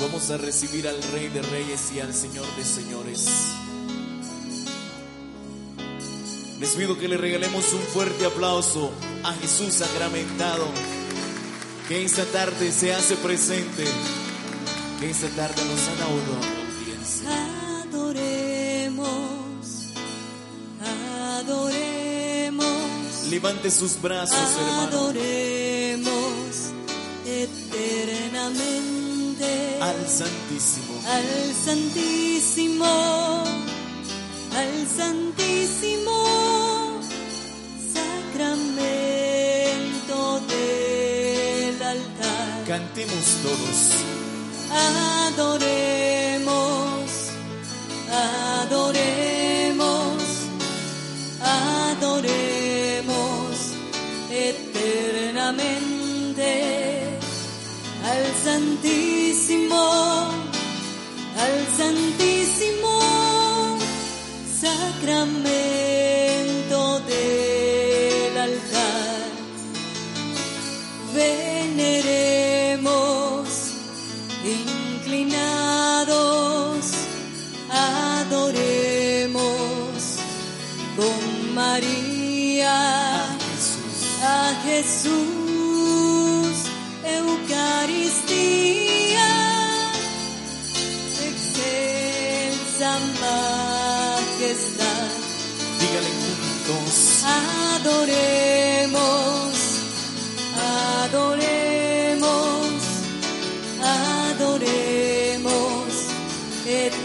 vamos a recibir al Rey de Reyes y al Señor de Señores. Les pido que le regalemos un fuerte aplauso a Jesús sacramentado, que esta tarde se hace presente, que esta tarde nos ha dado audiencia. Adoremos, adoremos. Levante sus brazos, hermano. Adoremos eternamente Al Santísimo. al Santísimo, al Santísimo Sacramento del altar. Cantemos todos. Adoremos,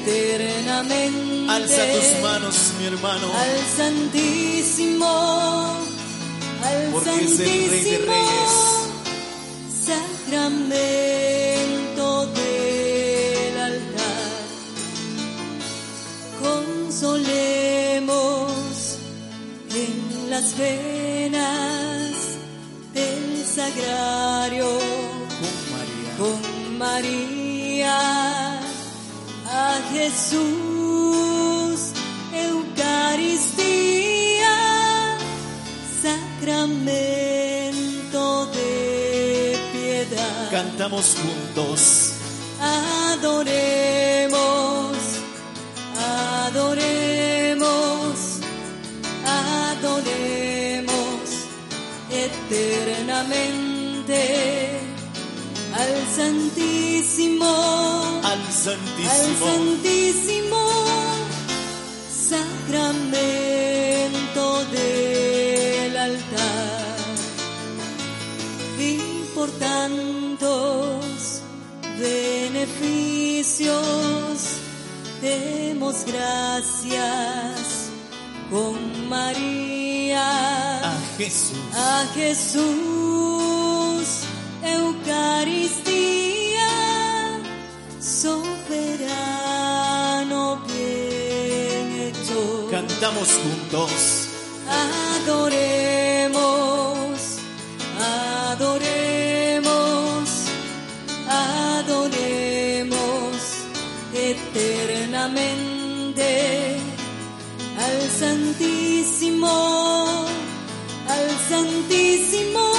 eternamente. Alza tus manos, mi hermano. Al Santísimo, al Porque es el Rey de Santísimo Reyes. Sacramento del altar. Consolemos en las venas del sagrario Con María. con María Jesús, Eucaristía, sacramento de piedad. Cantamos juntos. Adoremos, adoremos, adoremos eternamente al Santísimo, Al al Santísimo. Santísimo Sacramento del altar. Y por tantos beneficios demos gracias con María A Jesús. a Jesús, Eucaristía, soberano. Cantamos juntos. Adoremos, adoremos, adoremos eternamente al Santísimo, al Santísimo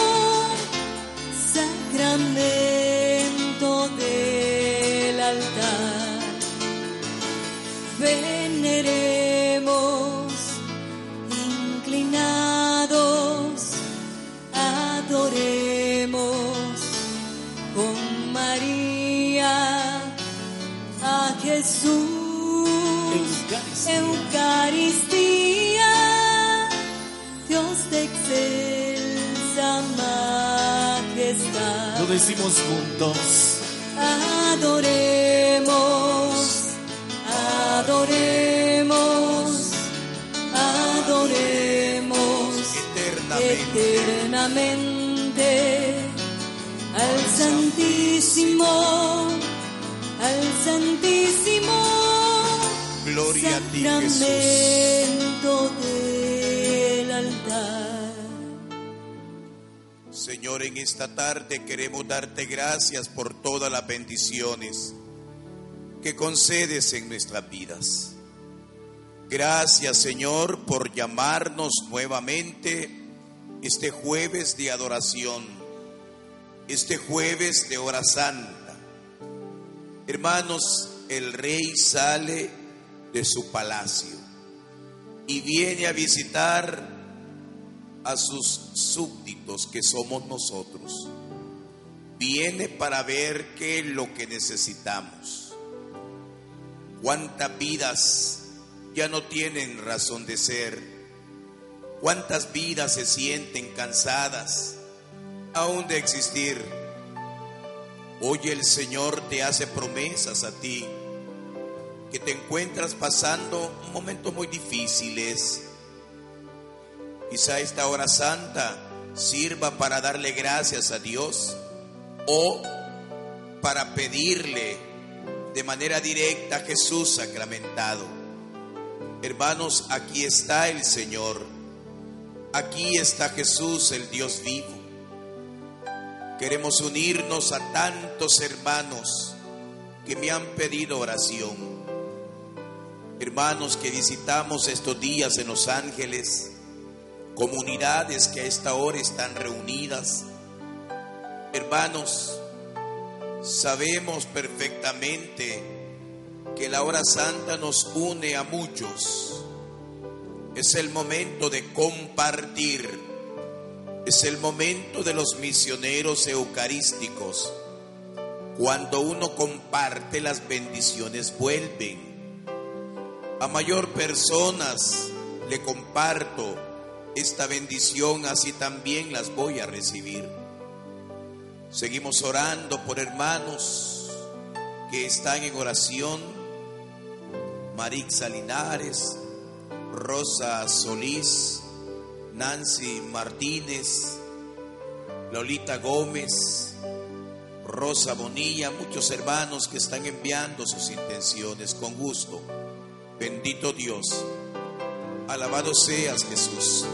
juntos. Adoremos, adoremos, adoremos eternamente al Santísimo, al Santísimo Gloria a ti, Jesús. Señor, en esta tarde queremos darte gracias por todas las bendiciones que concedes en nuestras vidas. Gracias, Señor, por llamarnos nuevamente este jueves de adoración, este jueves de hora santa. Hermanos, el rey sale de su palacio y viene a visitar a sus súbditos que somos nosotros. Viene para ver qué es lo que necesitamos. ¿Cuántas vidas ya no tienen razón de ser? ¿Cuántas vidas se sienten cansadas aún de existir? Hoy el Señor te hace promesas a ti, que te encuentras pasando momentos muy difíciles. Quizá esta hora santa sirva para darle gracias a Dios o para pedirle de manera directa a Jesús sacramentado. Hermanos, aquí está el Señor. Aquí está Jesús, el Dios vivo. Queremos unirnos a tantos hermanos que me han pedido oración. Hermanos que visitamos estos días en Los Ángeles, comunidades que a esta hora están reunidas. Hermanos, sabemos perfectamente que la hora santa nos une a muchos. Es el momento de compartir es el momento de los misioneros eucarísticos. Cuando uno comparte las bendiciones vuelven. A mayor personas le comparto esta bendición, así también las voy a recibir. Seguimos orando por hermanos que están en oración. Marixa Linares, Rosa Solís, Nancy Martínez, Lolita Gómez, Rosa Bonilla, muchos hermanos que están enviando sus intenciones con gusto. Bendito Dios, alabado seas Jesús.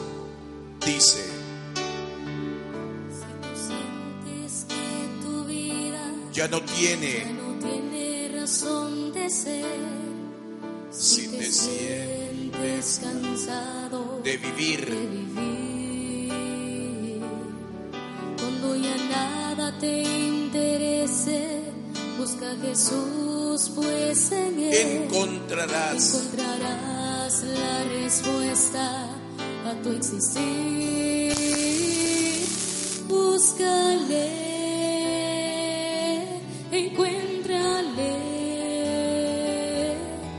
Dice, Si tú sientes que tu vida ya no ya tiene, no tiene razón de ser, si te sientes cansado de vivir, busca a Jesús, pues en él encontrarás encontrarás la respuesta a tu existir. Búscale, encuéntrale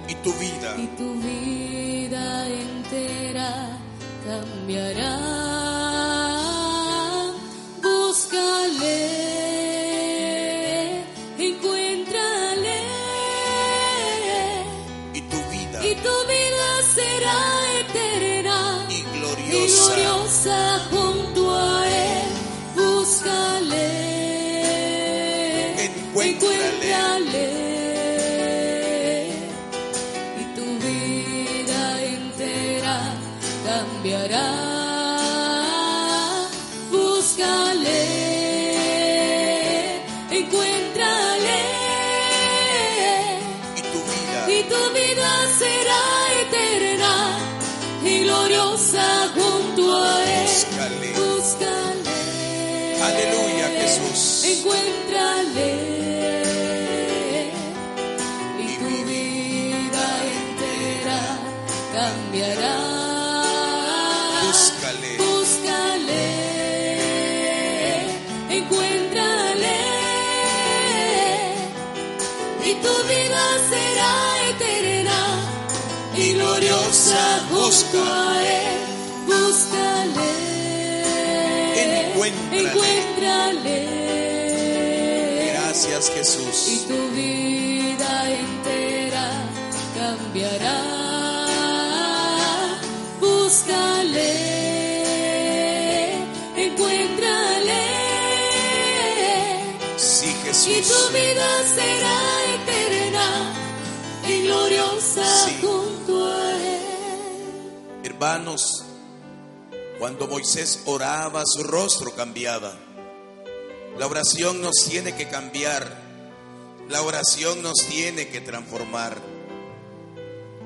y tu vida y tu vida entera cambiará. Gloriosa junto a él. Búscale. Encuéntrale. Encuéntrale. Gracias Jesús. Y tu vida entera cambiará. Búscale, encuéntrale. Sí, Y Jesús. tu vida será eterna y gloriosa Sí. Hermanos, cuando Moisés oraba, su rostro cambiaba. La oración nos tiene que cambiar. La oración nos tiene que transformar.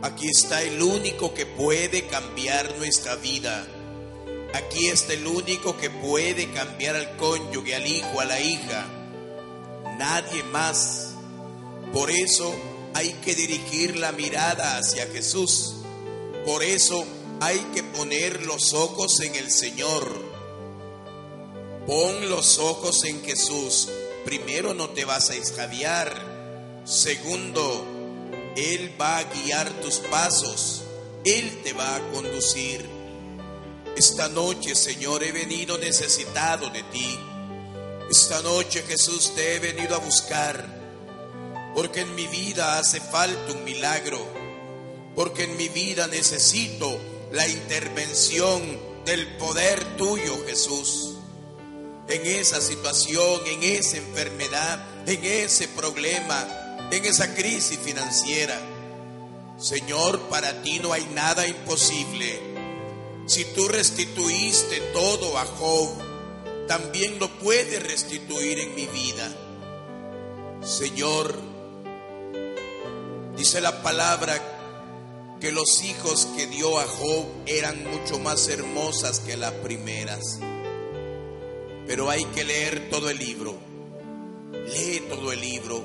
Aquí está el único que puede cambiar nuestra vida. Aquí está el único que puede cambiar al cónyuge, al hijo, a la hija. Nadie más. Por eso hay que dirigir la mirada hacia Jesús. Por eso hay que poner los ojos en el Señor. Pon los ojos en Jesús. Primero no te vas a extraviar. Segundo, Él va a guiar tus pasos. Él te va a conducir. Esta noche, Señor, he venido necesitado de ti. Esta noche, Jesús, te he venido a buscar. Porque en mi vida hace falta un milagro. Porque en mi vida necesito la intervención del poder tuyo, Jesús. En esa situación, en esa enfermedad, en ese problema, en esa crisis financiera. Señor, para ti no hay nada imposible. Si tú restituiste todo a Job, también lo puedes restituir en mi vida. Señor, dice la palabra que los hijos que dio a Job eran mucho más hermosas que las primeras. Pero hay que leer todo el libro. Lee todo el libro.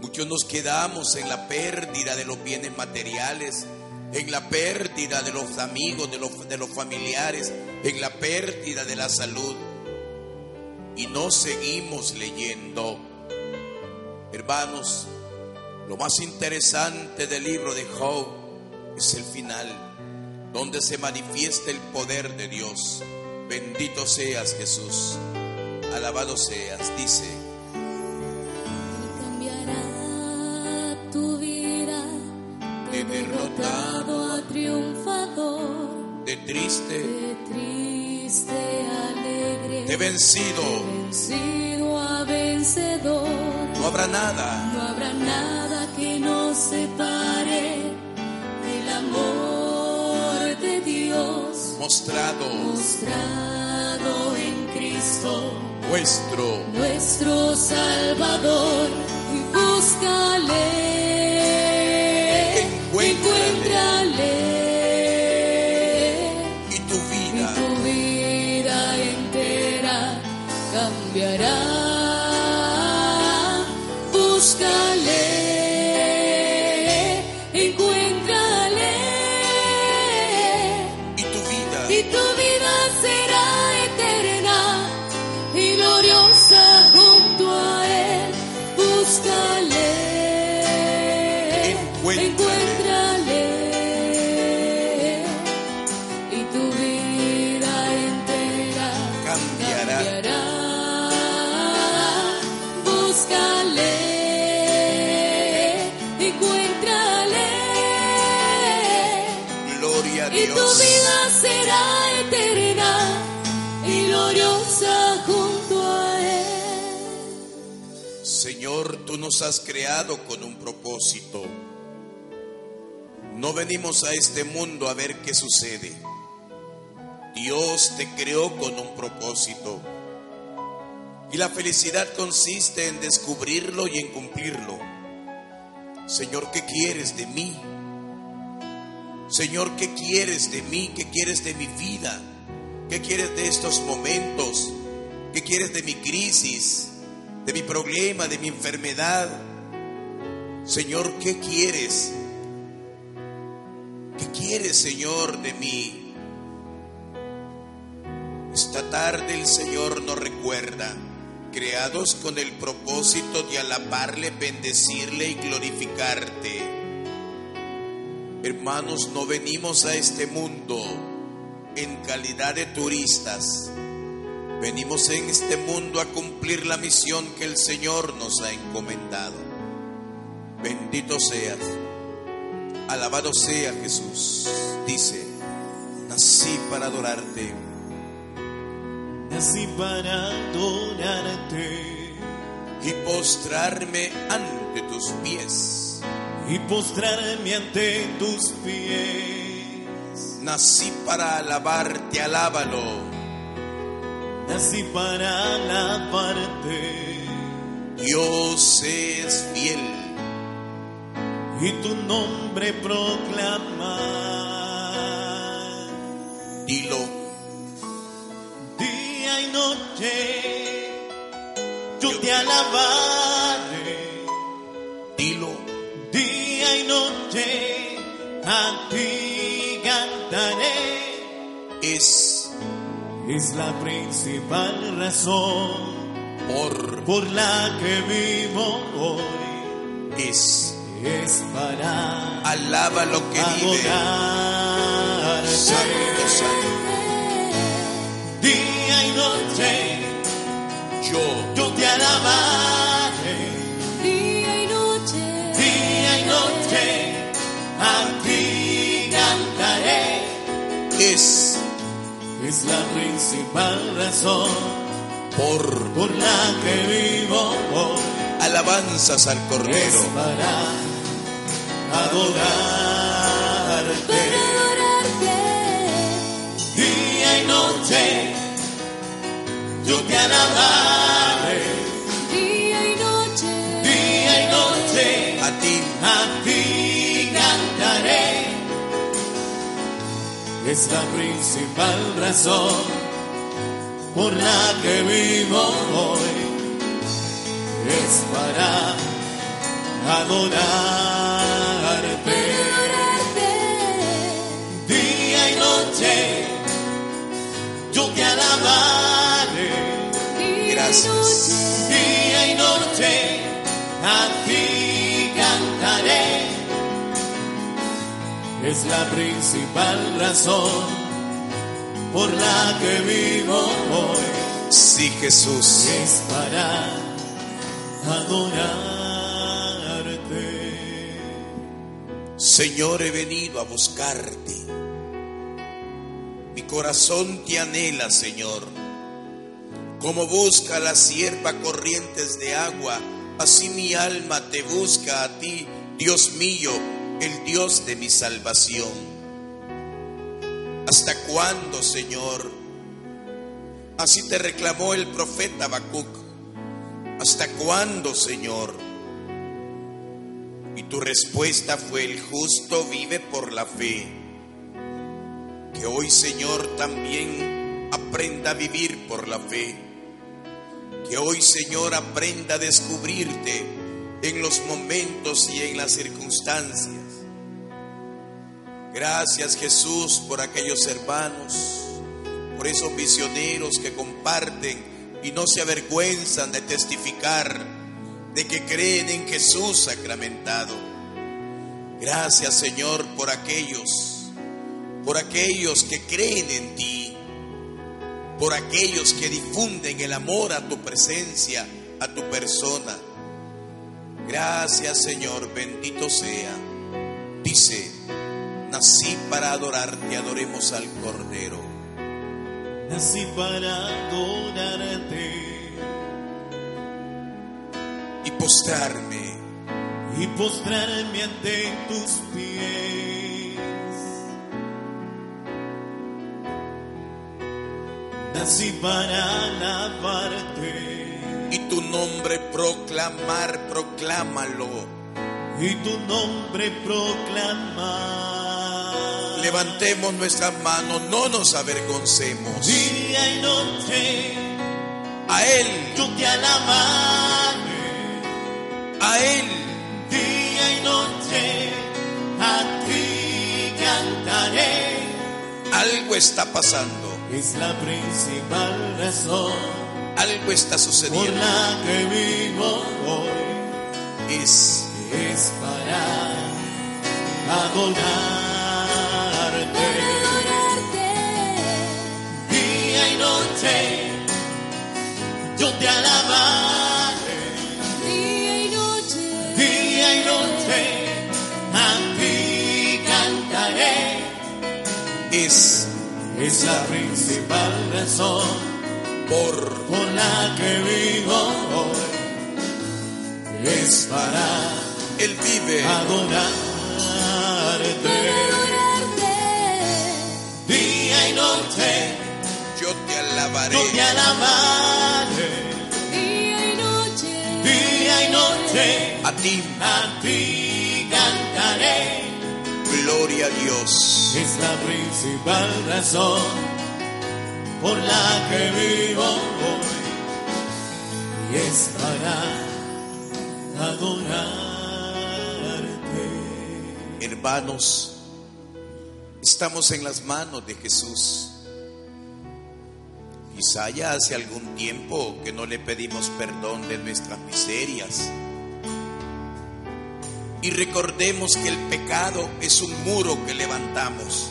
Muchos nos quedamos en la pérdida de los bienes materiales, en la pérdida de los amigos, de los, de los familiares, en la pérdida de la salud. Y no seguimos leyendo. Hermanos, lo más interesante del libro de Job es el final, donde se manifiesta el poder de Dios. Bendito seas Jesús, alabado seas, dice. cambiará tu vida de derrotado a triunfador, De triste, de triste alegre, de vencido, vencido a vencedor. no habrá nada, No habrá nada que nos separe del amor de Dios mostrado mostrado en Cristo, vuestro. nuestro Salvador. Y búscale, nos has creado con un propósito. No venimos a este mundo a ver qué sucede. Dios te creó con un propósito. Y la felicidad consiste en descubrirlo y en cumplirlo. Señor, ¿qué quieres de mí? Señor, ¿qué quieres de mí? ¿Qué quieres de mi vida? ¿Qué quieres de estos momentos? ¿Qué quieres de mi crisis? ¿De mi problema? ¿De mi enfermedad? Señor, ¿qué quieres? ¿Qué quieres, Señor, de mí? Esta tarde el Señor nos recuerda, creados con el propósito de alabarle, bendecirle y glorificarte. Hermanos, no venimos a este mundo en calidad de turistas. Venimos en este mundo a cumplir la misión que el Señor nos ha encomendado. Bendito seas. Alabado sea Jesús. Dice, nací para adorarte. Nací para adorarte y postrarme ante tus pies. y postrarme ante tus pies. Nací para alabarte, alábalo así para alabarte. Dios es fiel y tu nombre proclamar. Dilo. Día y noche yo, te alabaré. Dilo. Día y noche a ti Es la principal razón por, por la que vivo hoy. es. Es para Alaba lo que vive. Santo, santo. Día y noche Yo, yo te alabaré. Es la principal razón por por la que vivo hoy. alabanzas al Es Cordero. para adorarte. Para adorarte. Día y noche yo te alabaré. Es la principal razón por la que vivo hoy. Es para adorarte. Día y noche yo te alabaré. Gracias. Día y noche Es la principal razón por la que vivo hoy. sí Jesús. Es para adorarte. Señor, he venido a buscarte. Mi corazón te anhela, Señor. Como busca la sierva corrientes de agua, así mi alma te busca a ti, Dios mío, el Dios de mi salvación. ¿Hasta cuándo, Señor? Así te reclamó el profeta Habacuc. ¿Hasta cuándo, Señor? Y tu respuesta fue, el justo vive por la fe. Que hoy, Señor, también aprenda a vivir por la fe. Que hoy, Señor, aprenda a descubrirte en los momentos y en las circunstancias. Gracias, Jesús, por aquellos hermanos, por esos misioneros que comparten y no se avergüenzan de testificar de que creen en Jesús sacramentado. Gracias Señor por aquellos, por aquellos que creen en ti, por aquellos que difunden el amor a tu presencia, a tu persona. Gracias Señor, bendito sea. Dice, nací para adorarte, adoremos al Cordero. Nací para adorarte y postrarme y postrarme ante tus pies. Nací para alabarte y tu nombre proclamar, proclámalo. y tu nombre proclamar. Levantemos nuestras manos, no nos avergoncemos. Día y noche A Él, yo te alabaré. a Él, Día y noche a ti cantaré. algo está pasando, Es la principal razón algo está por sucediendo. la que vivo hoy. Es Es para adorarte. Adorarte. Día y noche yo te alabaré. Día y noche. Día y noche a ti cantaré. es Es la principal razón por por la que vivo hoy. Es para Él vive. adorarte. Adorarte. Yo te alabaré. yo te alabaré. Día y noche. Día y noche A ti, a ti cantaré. gloria a Dios. Es la principal razón por la que vivo hoy. Y es para adorarte. Hermanos, Estamos en las manos de Jesús. Quizá ya hace algún tiempo que no le pedimos perdón de nuestras miserias. Y recordemos que el pecado es un muro que levantamos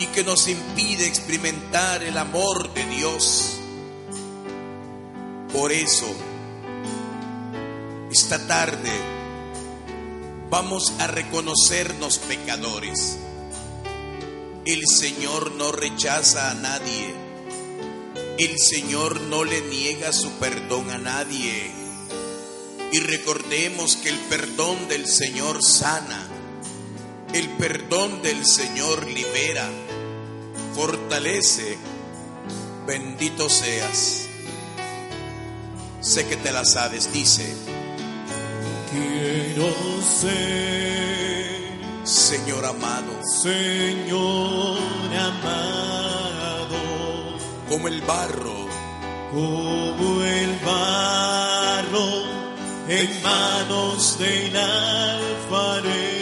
y que nos impide experimentar el amor de Dios. Por eso, esta tarde vamos a reconocernos pecadores. El Señor no rechaza a nadie. El Señor no le niega su perdón a nadie. Y recordemos que el perdón del Señor sana. El perdón del Señor libera, fortalece. Bendito seas. Sé que te la sabes, dice. Quiero ser, Señor amado, Señor amado, como el barro, como el barro en manos del alfarero.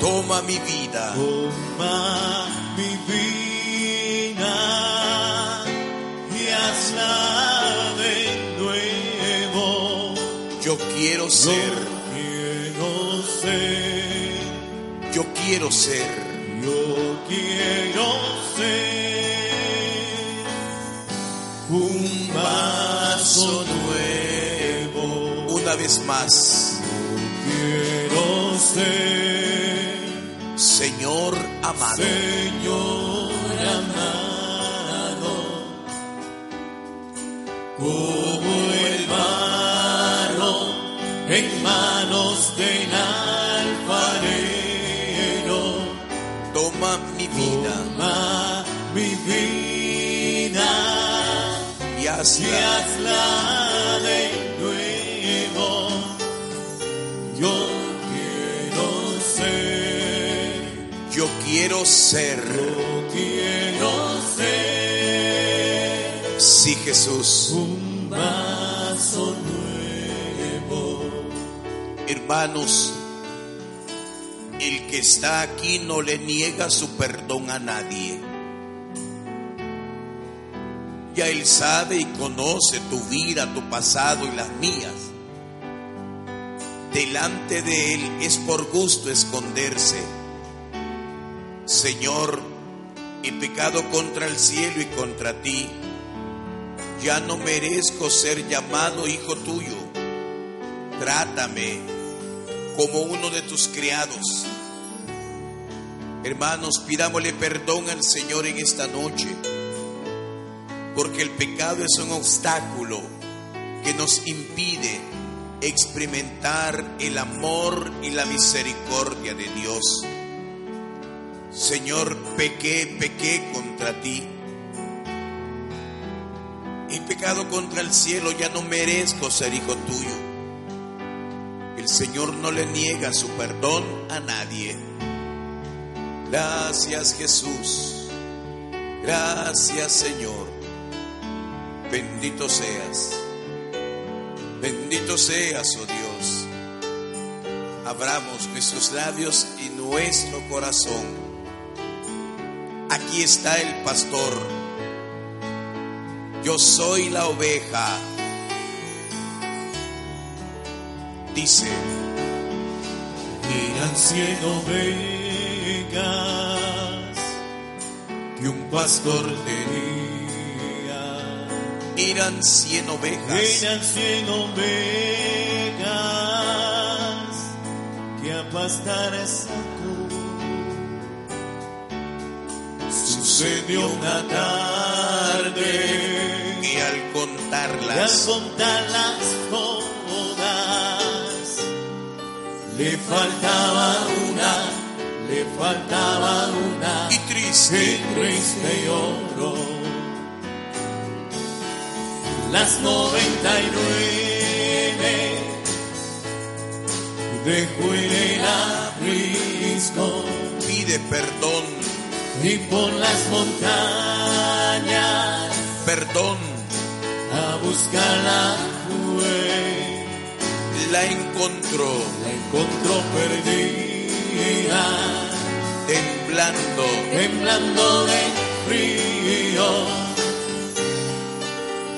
toma mi vida, Toma mi vida y hazla de nuevo. yo quiero ser, Yo quiero ser, yo quiero ser, yo quiero ser un vaso nuevo. una vez más, Quiero ser, Señor amado, Señor y y hazla hazla de nuevo. Yo quiero ser, yo quiero ser, yo quiero ser sí Jesús, un vaso nuevo. hermanos, el que está aquí no le niega su perdón a nadie. Ya Él sabe y conoce tu vida, tu pasado y las mías. Delante de Él es por gusto esconderse. Señor, he pecado contra el cielo y contra ti. Ya no merezco ser llamado hijo tuyo. Trátame como uno de tus criados. Hermanos, pidámosle perdón al Señor en esta noche, porque el pecado es un obstáculo que nos impide experimentar el amor y la misericordia de Dios. Señor, pequé, pequé contra ti. He pecado contra el cielo, ya no merezco ser hijo tuyo. El Señor no le niega su perdón a nadie. Gracias Jesús. Gracias Señor. Bendito seas. Bendito seas, oh Dios. Abramos nuestros labios y nuestro corazón. Aquí está el pastor. Yo soy la oveja. Dice, Eran cien ovejas que un pastor tenía. Eran cien ovejas. Eran cien ovejas que a pastar sacó. Sucedió una tarde Y al y al contarlas, contarlas todas le faltaba una, le faltaba una y triste, en triste lloró. Las noventa y nueve dejó en el aprisco pide perdón, y por las montañas perdón, a buscarla fue. la encontró. La encontró perdida. Temblando, temblando de frío.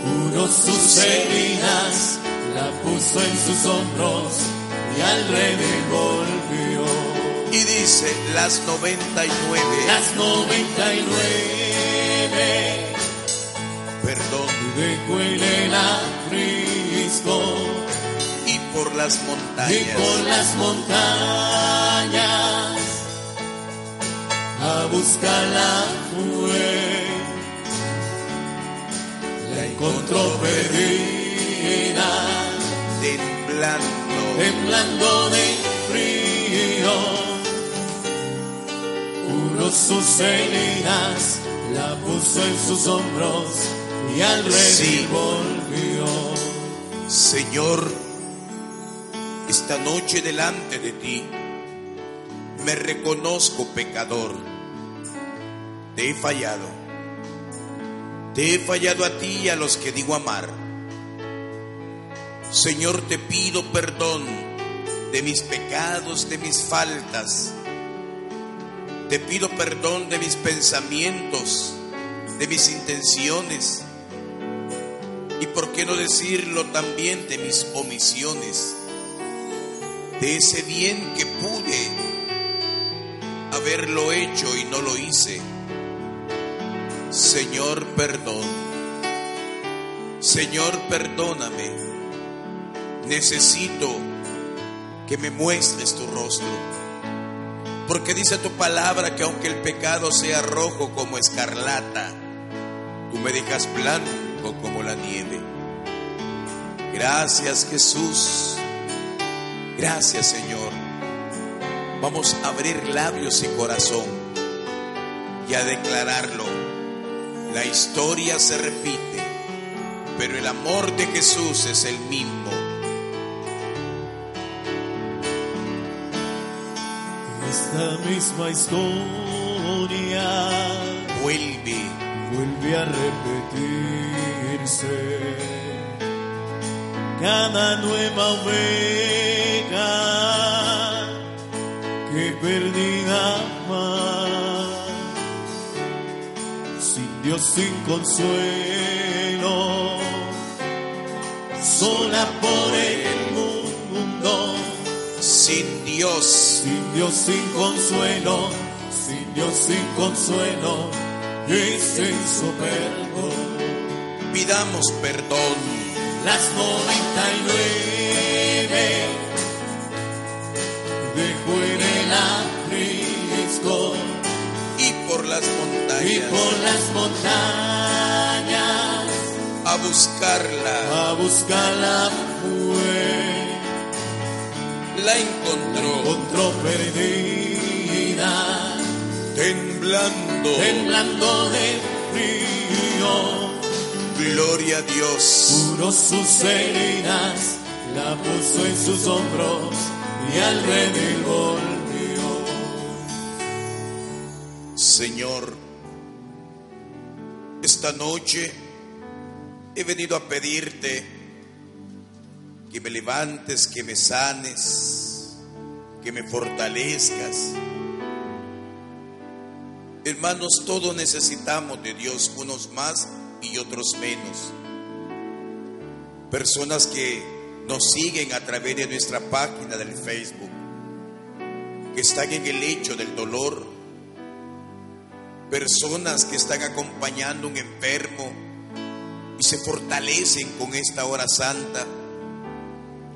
Curó sus heridas, la puso en sus hombros y al rey volvió. Y dice las 99, las 99, perdón, dejó el aprisco. Y por las montañas, y por las montañas a buscarla fue. La perdida, temblando, temblando de frío. Curó sus heridas, la puso en sus hombros y al rey Sí. volvió. Señor, esta noche delante de ti me reconozco pecador. Te he fallado. Te he fallado a ti y a los que digo amar. Señor, te pido perdón de mis pecados, de mis faltas. Te pido perdón de mis pensamientos, de mis intenciones y por qué no decirlo también de mis omisiones, de ese bien que pude haberlo hecho y no lo hice. Señor, perdón. Señor, perdóname. Necesito que me muestres tu rostro. Porque dice tu palabra que aunque el pecado sea rojo como escarlata, tú me dejas blanco como la nieve. Gracias Jesús. Gracias Señor. Vamos a abrir labios y corazón y a declararlo. La historia se repite, pero el amor de Jesús es el mismo. Esta misma historia Vuelve, vuelve a repetirse. Cada nueva oveja que perdida más, Dios, sin consuelo, sola por el mundo. sin Dios, Sin Dios sin consuelo, sin Dios sin consuelo, y sin su perdón. pidamos perdón. Las 99 dejó en el aprisco Y las y montañas por las montañas a buscarla, a buscarla fue. la encontró Encontró perdida. temblando. temblando de frío, Gloria a Dios. curó sus heridas, la puso en sus hombros y al rey Señor, esta noche he venido a pedirte que me levantes, que me sanes, que me fortalezcas. Hermanos, todos necesitamos de Dios, unos más y otros menos. Personas que nos siguen a través de nuestra página del Facebook, que están en el lecho del dolor, personas que están acompañando a un enfermo y se fortalecen con esta hora santa,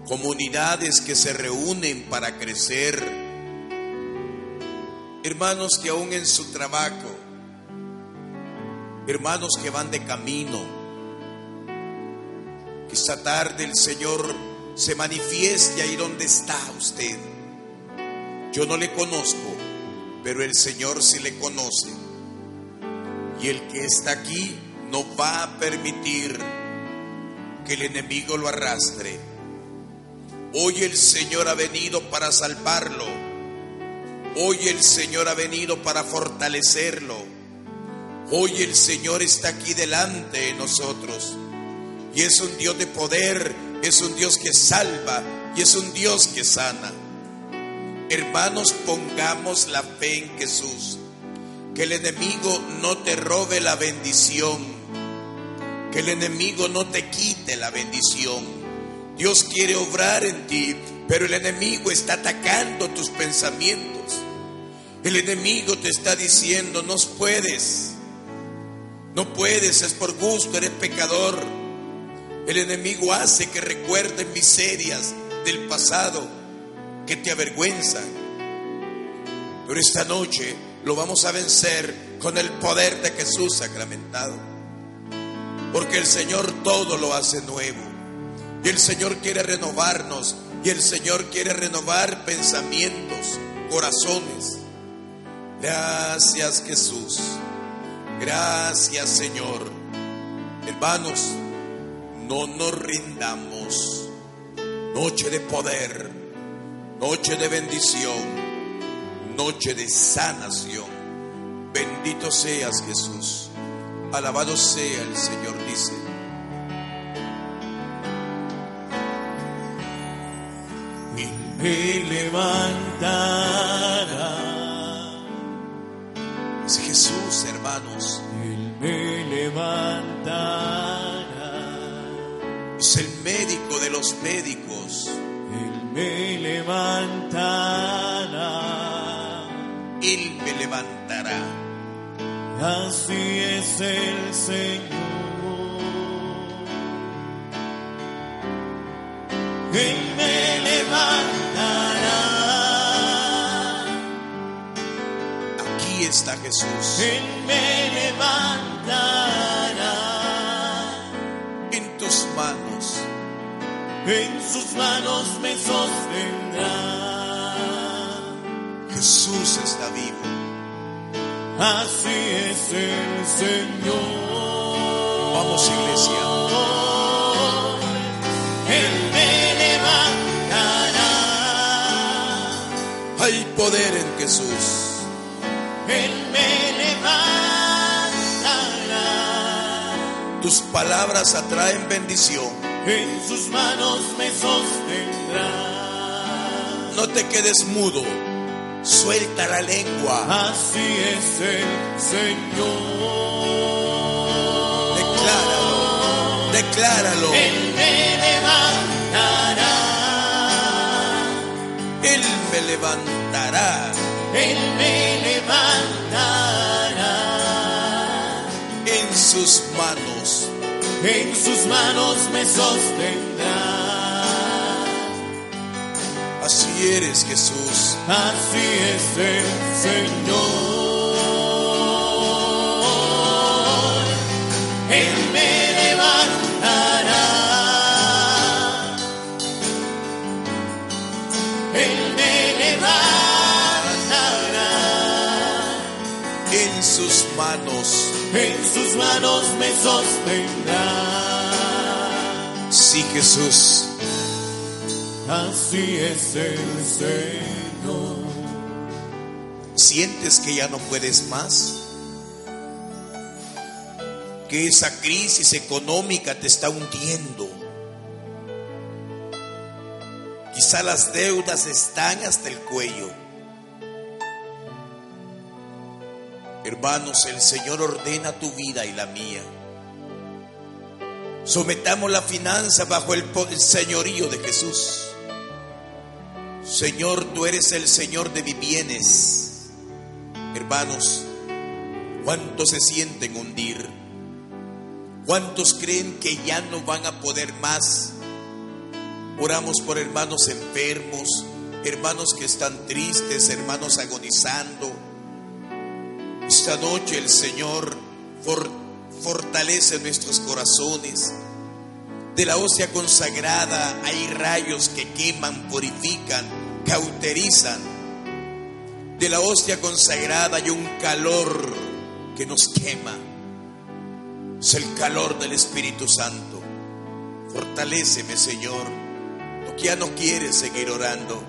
comunidades que se reúnen para crecer, hermanos que aún en su trabajo, hermanos que van de camino, que esta tarde el Señor se manifieste ahí donde está usted. Yo no le conozco, pero el Señor sí le conoce. Y el que está aquí no va a permitir que el enemigo lo arrastre. Hoy el Señor ha venido para salvarlo. Hoy el Señor ha venido para fortalecerlo. Hoy el Señor está aquí delante de nosotros. Y es un Dios de poder, es un Dios que salva y es un Dios que sana. Hermanos, pongamos la fe en Jesús. Que el enemigo no te robe la bendición. Que el enemigo no te quite la bendición. Dios quiere obrar en ti, pero el enemigo está atacando tus pensamientos. El enemigo te está diciendo, no puedes. No puedes, es por gusto, eres pecador. El enemigo hace que recuerden miserias del pasado que te avergüenzan. Pero esta noche lo vamos a vencer con el poder de Jesús sacramentado. Porque el Señor todo lo hace nuevo. Y el Señor quiere renovarnos. Y el Señor quiere renovar pensamientos, corazones. Gracias Jesús. Gracias Señor. Hermanos, no nos rindamos. Noche de poder noche de bendición, noche de sanación. Bendito seas Jesús, alabado sea el Señor, dice. me levantará. Es Jesús, hermanos. Él me levantará. Es el médico de los médicos me levantará. Levantará. Así es el Señor. Él me levantará. Aquí está Jesús. Él me levantará. En tus manos en sus manos me sostendrá. Jesús está vivo. Así es el Señor. Vamos iglesia. Él me levantará. Hay poder en Jesús. Él me levantará. Tus palabras atraen bendición en sus manos me sostendrá. No te quedes mudo, suelta la lengua. Así es el Señor. Decláralo, decláralo. Él me levantará. Él me levantará. Él me levantará. En sus manos en sus manos me sostendrá. Así eres Jesús, así es el Señor. Él me levantará. Él me levantará. En sus manos en sus manos me sostendrá. Sí, Jesús. Así es el Señor. ¿Sientes que ya no puedes más? Que esa crisis económica te está hundiendo. Quizá las deudas están hasta el cuello. Hermanos, el Señor ordena tu vida y la mía. Sometamos la finanza bajo el, señorío de Jesús. Señor, tú eres el Señor de mis bienes. Hermanos, ¿cuántos se sienten hundir? ¿Cuántos creen que ya no van a poder más? Oramos por hermanos enfermos, hermanos que están tristes, hermanos agonizando esta noche el Señor fortalece nuestros corazones. De la hostia consagrada hay rayos que queman, purifican, cauterizan. De la hostia consagrada hay un calor que nos quema. Es el calor del Espíritu Santo. Fortaléceme, Señor. Tú que ya no quieres seguir orando.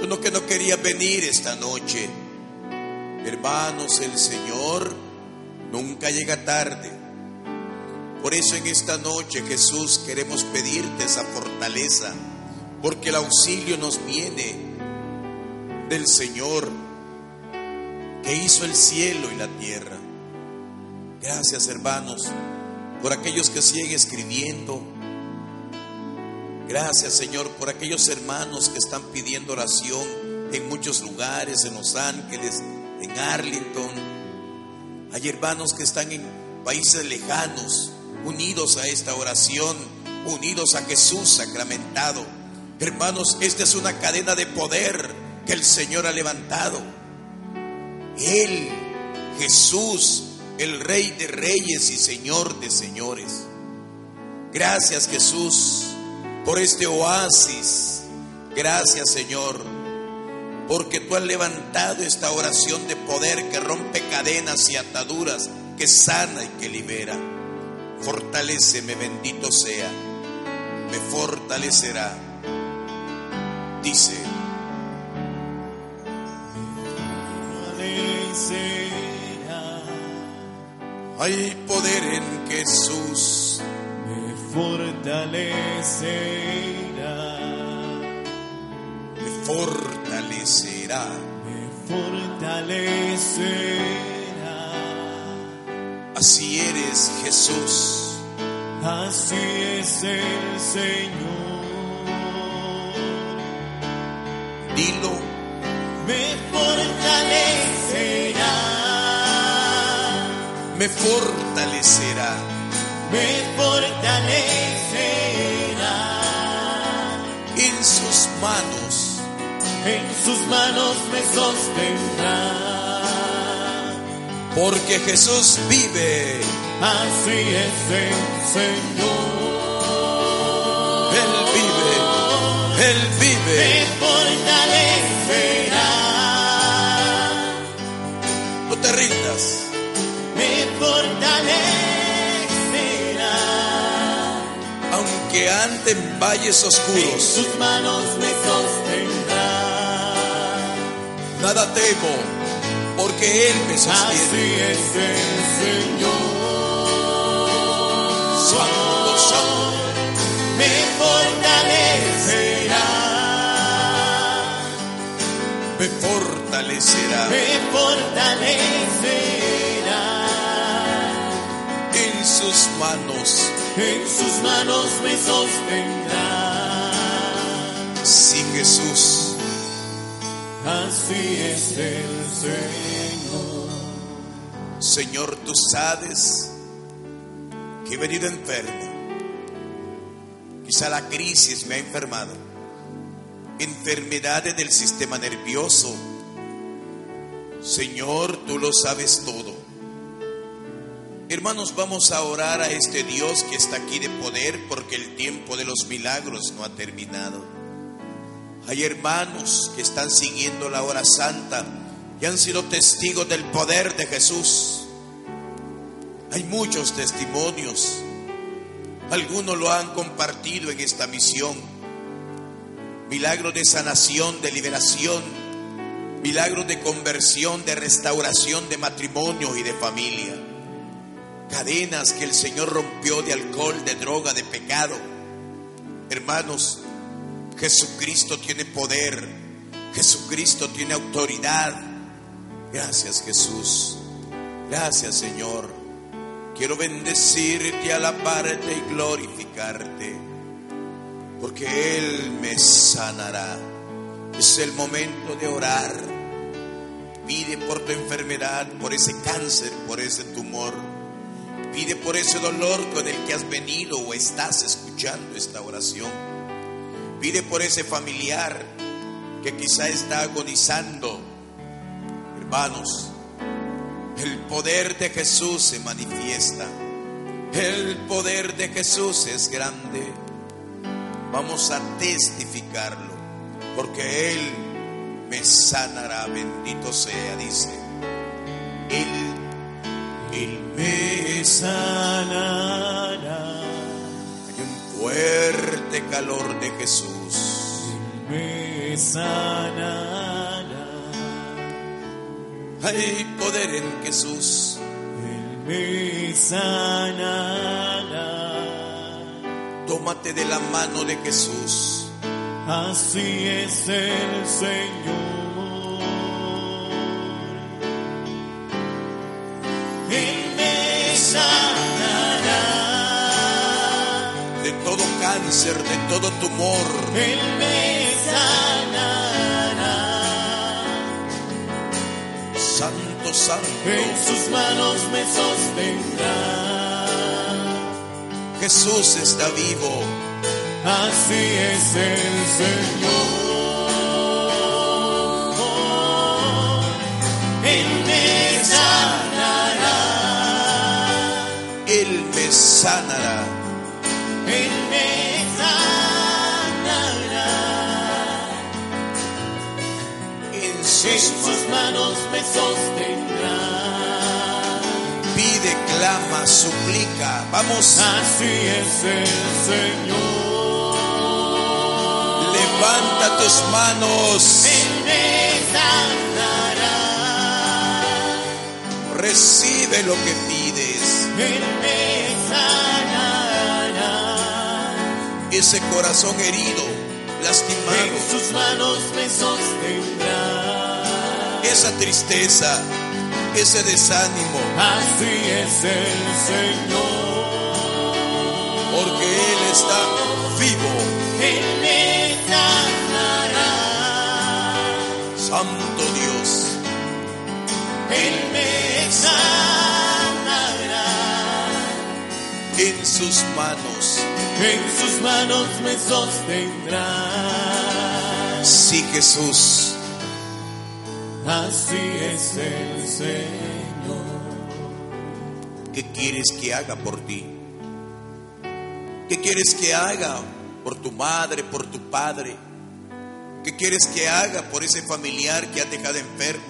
Tú no que no querías venir esta noche. Hermanos, el Señor nunca llega tarde. Por eso en esta noche, Jesús, queremos pedirte esa fortaleza, porque el auxilio nos viene del Señor que hizo el cielo y la tierra. Gracias hermanos por aquellos que siguen escribiendo. Gracias Señor por aquellos hermanos que están pidiendo oración en muchos lugares, en Los Ángeles, en Arlington. Hay hermanos que están en países lejanos, unidos a esta oración, unidos a Jesús sacramentado. Hermanos, esta es una cadena de poder que el Señor ha levantado. Él, Jesús, el Rey de Reyes y Señor de Señores. Gracias Jesús por este oasis. Gracias Señor, porque tú has levantado esta oración de poder que rompe cadenas y ataduras, que sana y que libera. Fortaléceme, bendito sea, me fortalecerá. Dice, hay poder en Jesús, me fortalecerá, me fortalecerá, me fortalecerá. Así eres Jesús, así es el Señor. Dilo, me fortalecerá, me fortalecerá, me fortalecerá. En sus manos, en sus manos me sostendrá. Porque Jesús vive, así es el Señor. Él vive, Él vive. Me fortalecerá. No te rindas. Me fortalecerá. Aunque ande en valles En oscuros, sus manos me sostendrá. nada temo, porque Él me Así sostiene. es el Señor. Santo, santo, Me fortalecerá. me fortalecerá. Me fortalecerá. En sus manos, En sus manos me sostendrá. sí Jesús, Así es el Señor. Señor, tú sabes que he venido enfermo. Quizá la crisis me ha enfermado. Enfermedades del sistema nervioso. Señor, tú lo sabes todo. Hermanos, vamos a orar a este Dios que está aquí de poder porque el tiempo de los milagros no ha terminado. Hay hermanos que están siguiendo la hora santa y han sido testigos del poder de Jesús. Hay muchos testimonios. Algunos lo han compartido en esta misión. Milagros de sanación, de liberación, milagros de conversión, de restauración de matrimonio y de familia. Cadenas que el Señor rompió de alcohol, de droga, de pecado. Hermanos, Jesucristo tiene poder. Jesucristo tiene autoridad. Gracias Jesús. Gracias Señor. Quiero bendecirte, alabarte y glorificarte. Porque Él me sanará. Es el momento de orar. Pide por tu enfermedad, por ese cáncer, por ese tumor. Pide por ese dolor con el que has venido o estás escuchando esta oración. Pide por ese familiar que quizá está agonizando. Hermanos, el poder de Jesús se manifiesta. El poder de Jesús es grande. Vamos a testificarlo, porque Él me sanará, bendito sea, dice. Él, Él me sanará. Hay un fuerte calor de Jesús. Me sanará. Hay poder en Jesús. Él me sanará. Tómate de la mano de Jesús. Así es el Señor. Él me sanará. De todo cáncer, de todo tumor. Él me Santo, santo. En sus manos me sostendrá. Jesús está vivo. Así es el Señor. Él me sanará. Él me sanará. Él me sanará. En sus me sostendrá. pide, clama, suplica. Vamos, Así es el Señor. levanta tus manos. Él me sanará. Recibe lo que pides. Él me sanará. Ese corazón herido, En lastimado, sus manos me sostendrá. Esa tristeza, ese desánimo, Así es el Señor. porque Él está vivo. Él me sanará. Santo Dios, Él me sanará. en sus manos. En sus manos me sostendrá. Sí, Jesús, Así es el Señor. ¿qué quieres que haga por ti? ¿Qué quieres que haga por tu madre, por tu padre? ¿Qué quieres que haga por ese familiar que ha dejado enfermo?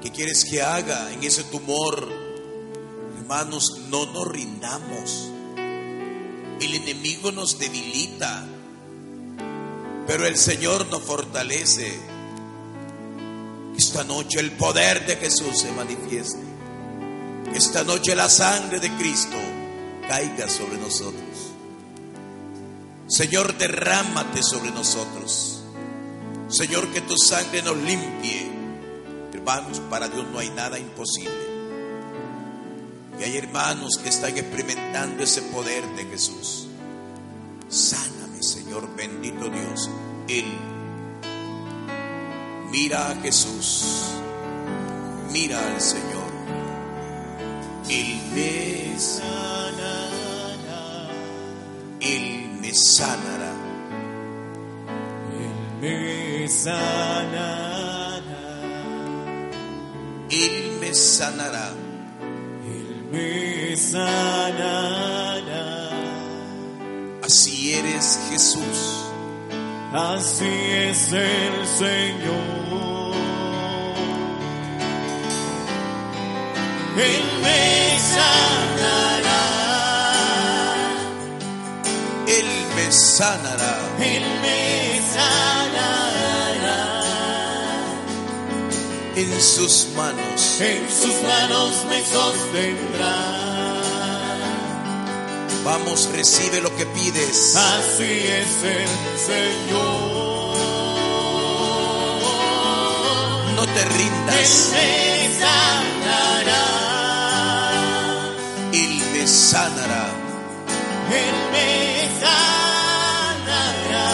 ¿Qué quieres que haga en ese tumor? Hermanos, no nos rindamos. El enemigo nos debilita, pero el Señor nos fortalece. Esta noche el poder de Jesús se manifieste. Esta noche la sangre de Cristo caiga sobre nosotros. Señor, derrámate sobre nosotros. Señor, que tu sangre nos limpie. Hermanos, para Dios no hay nada imposible. Y hay hermanos que están experimentando ese poder de Jesús. Sáname, Señor, bendito Dios. Mira a Jesús. Mira al Señor. Él me sanará. Él me sanará. Él me sanará. Él me sanará. Él me sanará. Así eres Jesús. Así es el Señor. Él me sanará. Él me sanará. Él me sanará. En sus manos. En sus manos me sostendrá. Vamos, recibe lo que pides. Así es el Señor. No te Él rindas. me sanará. Él me sanará. Él me sanará.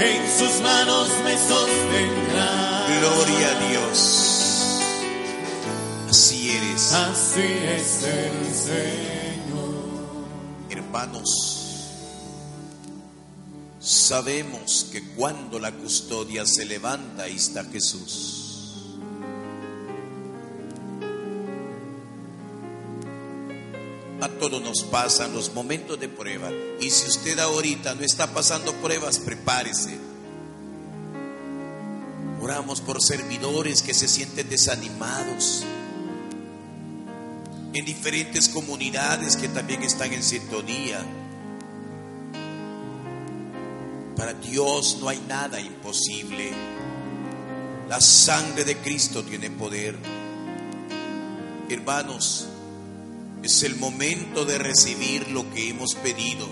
En sus manos me sostendrá. Gloria a Dios. Así es el Señor. Hermanos, sabemos que cuando la custodia se levanta, ahí está Jesús. A todos nos pasan los momentos de prueba. Y si usted ahorita no está pasando pruebas, prepárese. Oramos por servidores que se sienten desanimados. En diferentes comunidades que también están en sintonía. Para Dios no hay nada imposible. La sangre de Cristo tiene poder. Hermanos, es el momento de recibir lo que hemos pedido.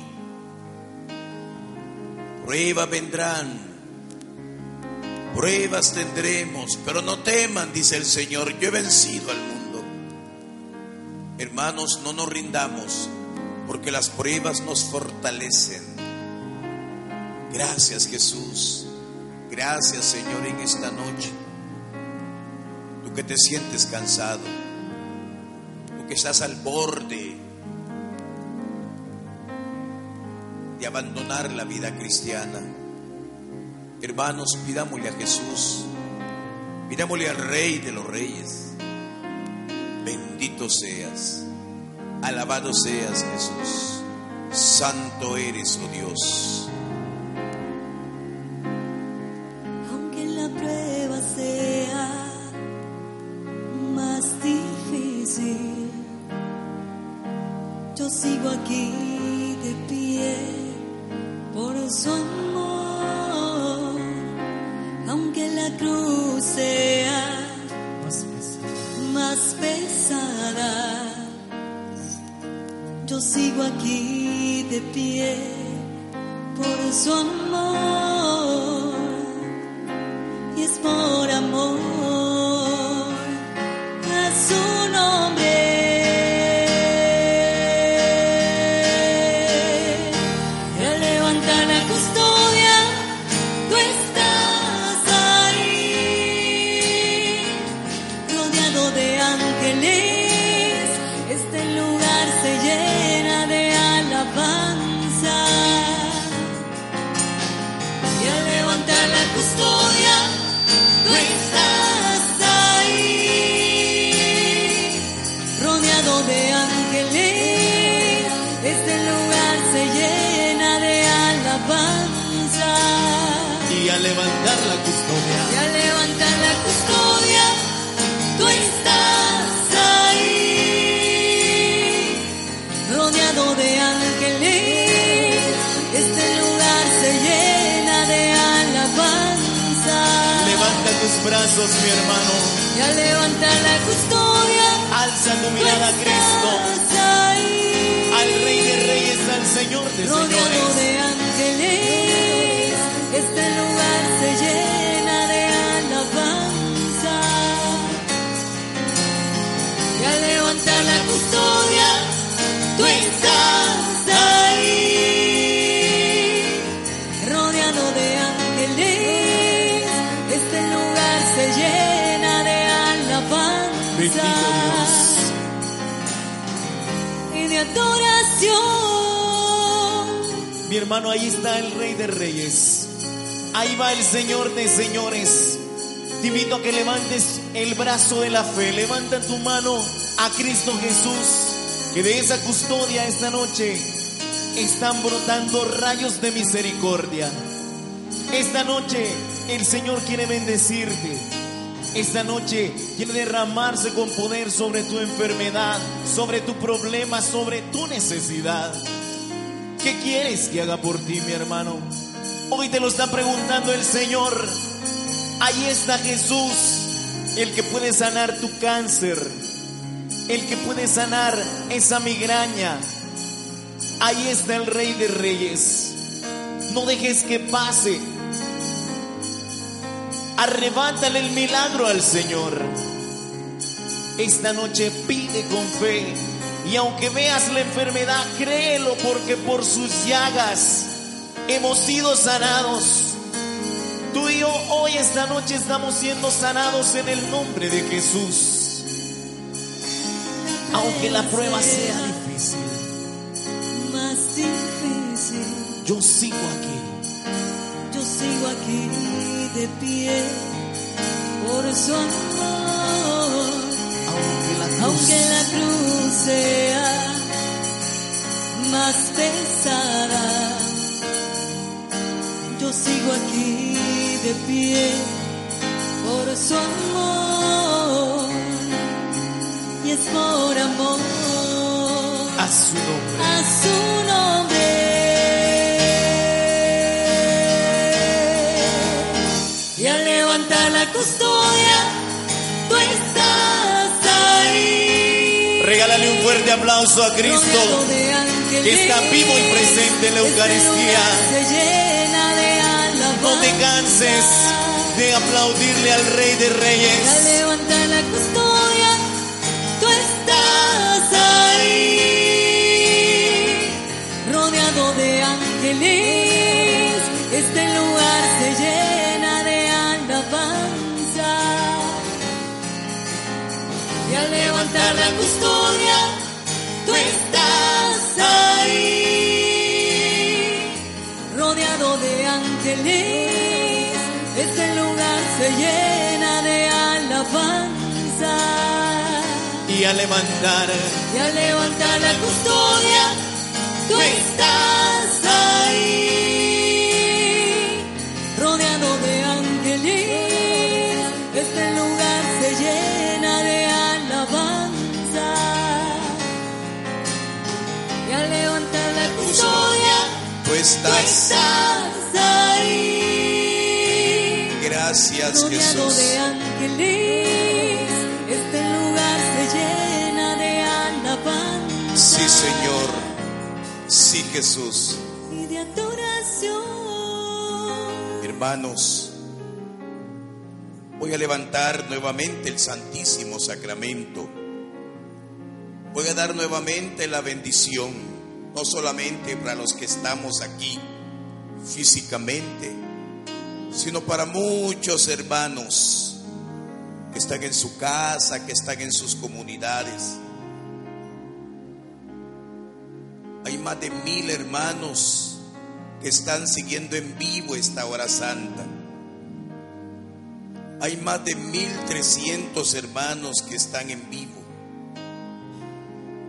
Pruebas vendrán, pruebas tendremos, pero no teman, dice el Señor, yo he vencido al mundo. Hermanos, no nos rindamos porque las pruebas nos fortalecen. Gracias Jesús. Gracias Señor en esta noche. Tú que te sientes cansado. Tú que estás al borde de abandonar la vida cristiana. Hermanos, pidámosle a Jesús. Pidámosle al Rey de los Reyes. Bendito seas. Alabado seas Jesús. Santo eres, oh Dios. Brazos, mi hermano. Y al levantar la custodia, Alza tu mirada a Cristo, ahí, al Rey de Reyes, al Señor de Señores. de ángeles. Este hermano, ahí está el Rey de Reyes. Ahí va el Señor de Señores. Te invito a que levantes el brazo de la fe. Levanta tu mano a Cristo Jesús. Que de esa custodia esta noche están brotando rayos de misericordia. Esta noche el Señor quiere bendecirte. Esta noche quiere derramarse con poder sobre tu enfermedad, sobre tu problema, sobre tu necesidad. ¿Qué quieres que haga por ti, mi hermano? Hoy te lo está preguntando el Señor. Ahí está Jesús, el que puede sanar tu cáncer, el que puede sanar esa migraña. Ahí está el Rey de Reyes. No dejes que pase. Arrebátale el milagro al Señor. Esta noche pide con fe. Y aunque veas la enfermedad, créelo porque por sus llagas hemos sido sanados. Tú y yo hoy esta noche estamos siendo sanados en el nombre de Jesús. Aunque la prueba sea difícil, Más difícil. yo sigo aquí. Yo sigo aquí de pie por su amor, Aunque la cruz, sea más pesada. Yo sigo aquí de pie por su amor y es por amor a su nombre. a su nombre. Y al levantar la custodia, Regálale un fuerte aplauso a Cristo. que está vivo y presente en la Eucaristía. No te canses de aplaudirle al Rey de Reyes. levantar la custodia, tú estás ahí, rodeado de ángeles, este lugar se llena al levantar la custodia, tú estás ahí, rodeado de ángeles, este lugar se llena de alabanza. Y al levantar, Y al levantar la custodia, tú estás ahí, Tú estás. ahí, Gracias Jesús. de ángeles. Este lugar se llena de alabanza. Sí Señor. Sí Jesús. y de adoración. Hermanos, voy a levantar nuevamente el Santísimo Sacramento. Voy a dar nuevamente la bendición, no solamente para los que estamos aquí físicamente, sino para muchos hermanos que están en su casa, que están en sus comunidades. Hay más de mil hermanos que están siguiendo en vivo esta hora santa. Hay más de 1300 hermanos que están en vivo.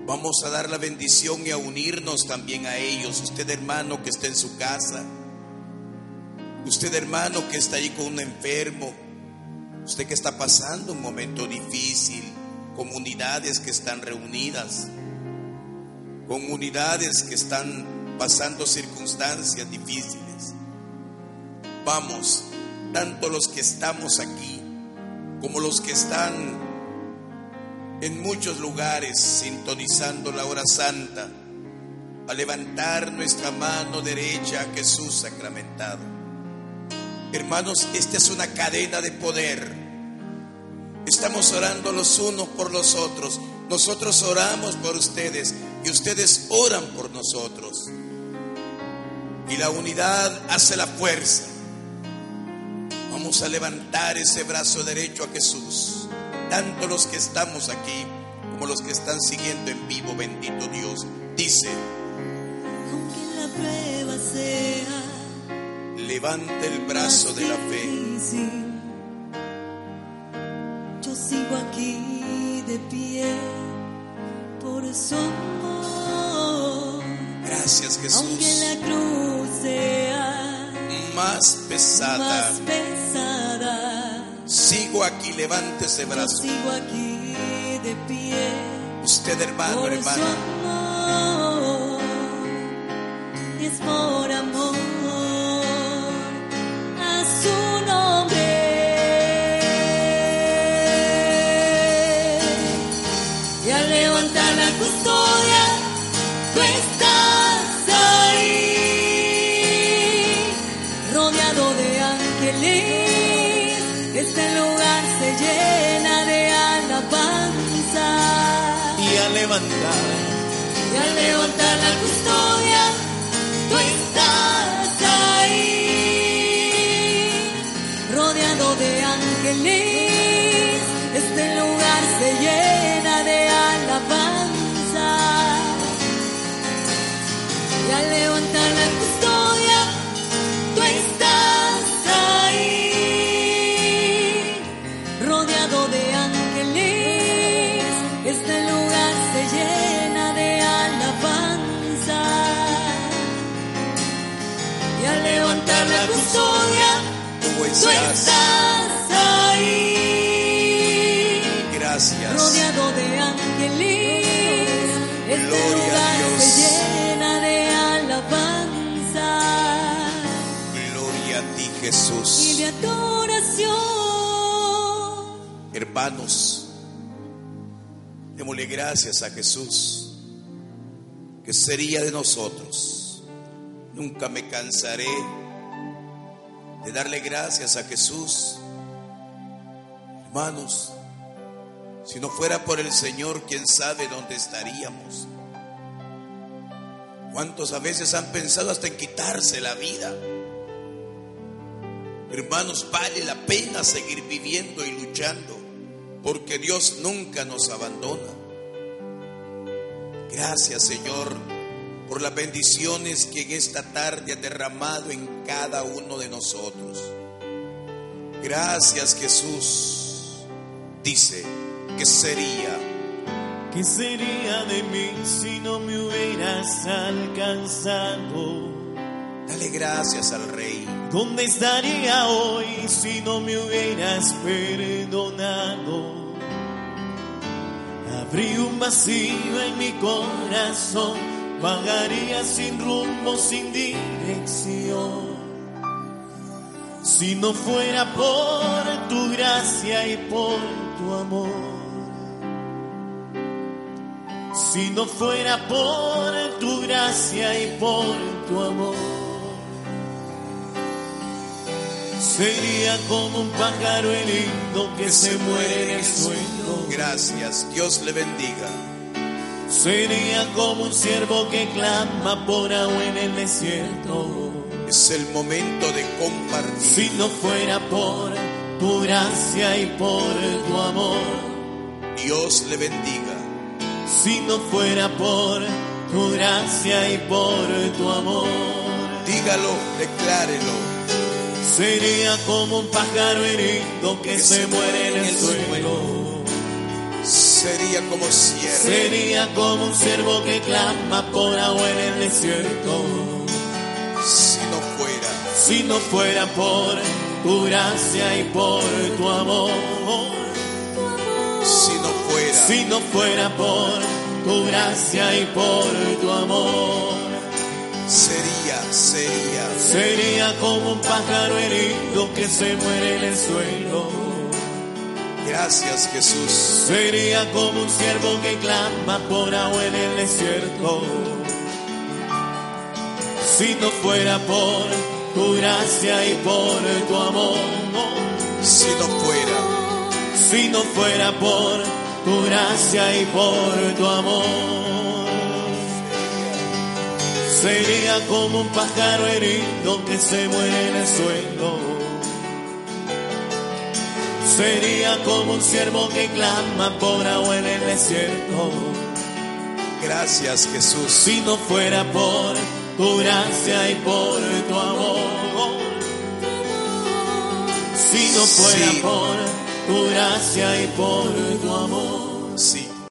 Vamos a dar la bendición y a unirnos también a ellos. Usted hermano que está en su casa. Usted hermano que está ahí con un enfermo. Usted que está pasando un momento difícil. Comunidades que están reunidas. Comunidades que están pasando circunstancias difíciles. Vamos, tanto los que estamos aquí como los que están en muchos lugares sintonizando la hora santa, a levantar nuestra mano derecha a Jesús sacramentado. Hermanos, esta es una cadena de poder. Estamos orando los unos por los otros. Nosotros oramos por ustedes y ustedes oran por nosotros. Y la unidad hace la fuerza. Vamos a levantar ese brazo derecho a Jesús. Tanto los que estamos aquí como los que están siguiendo en vivo, bendito Dios. Dice, Aunque la prueba sea levanta el brazo de la fe. yo sigo aquí de pie por amor. Gracias Aunque Jesús. la cruz sea Más pesada. más pesada, Sigo aquí, levante ese yo brazo. sigo aquí de pie Usted hermano, por su hermana. amor. Es por amor a su nombre. Y al levantar la custodia, tú estás ahí, rodeado de ángeles. La custodia, Tú tú estás. ahí, Gracias. rodeado de ángeles. Este Gloria a lugar Dios. se llena de alabanza Gloria a ti, y de Jesús. adoración. Hermanos, démosle gracias a Jesús. que sería de nosotros? Nunca me cansaré de darle gracias a Jesús. Hermanos, Si no fuera por el Señor, quién sabe dónde estaríamos. ¿Cuántos a veces han pensado hasta en quitarse la vida? Hermanos, vale la pena seguir viviendo y luchando, porque Dios nunca nos abandona. Gracias, Señor, por las bendiciones que en esta tarde ha derramado en cada uno de nosotros. Gracias, Jesús. Dice, que sería? ¿Qué sería de mí si no me hubieras alcanzado? Dale gracias al Rey. ¿Dónde estaría hoy si no me hubieras perdonado? Abrí un vacío en mi corazón, vagaría sin rumbo, sin dirección. Si no fuera por tu gracia y por tu amor. Si no fuera por tu gracia y por tu amor, sería como un pájaro herido que, se, muere en el suelo. Gracias, Dios le bendiga. Sería como un siervo que clama por agua en el desierto. Es el momento de compartir. Si no fuera por tu gracia y por tu amor, Dios le bendiga si no fuera por tu gracia y por tu amor. Dígalo, declárelo. Sería como un pájaro herido que, se, muere en el, suelo. Sería como siervo. Sería como un siervo que clama por agua en el desierto. Si no fuera. Si no fuera por tu gracia y por tu amor si no fuera por tu gracia y por tu amor. Sería, sería. Sería como un pájaro herido que se muere en el suelo. Gracias Jesús. Sería como un siervo que clama por agua en el desierto. Si no fuera por tu gracia y por tu amor. Si no fuera. Si no fuera por tu gracia y por tu amor. Sería como un pájaro herido que se muere en el suelo. Sería como un siervo que clama por agua en el desierto. Gracias Jesús. Si no fuera por tu gracia y por tu amor. Si no fuera por tu gracia y por tu amor. Sí.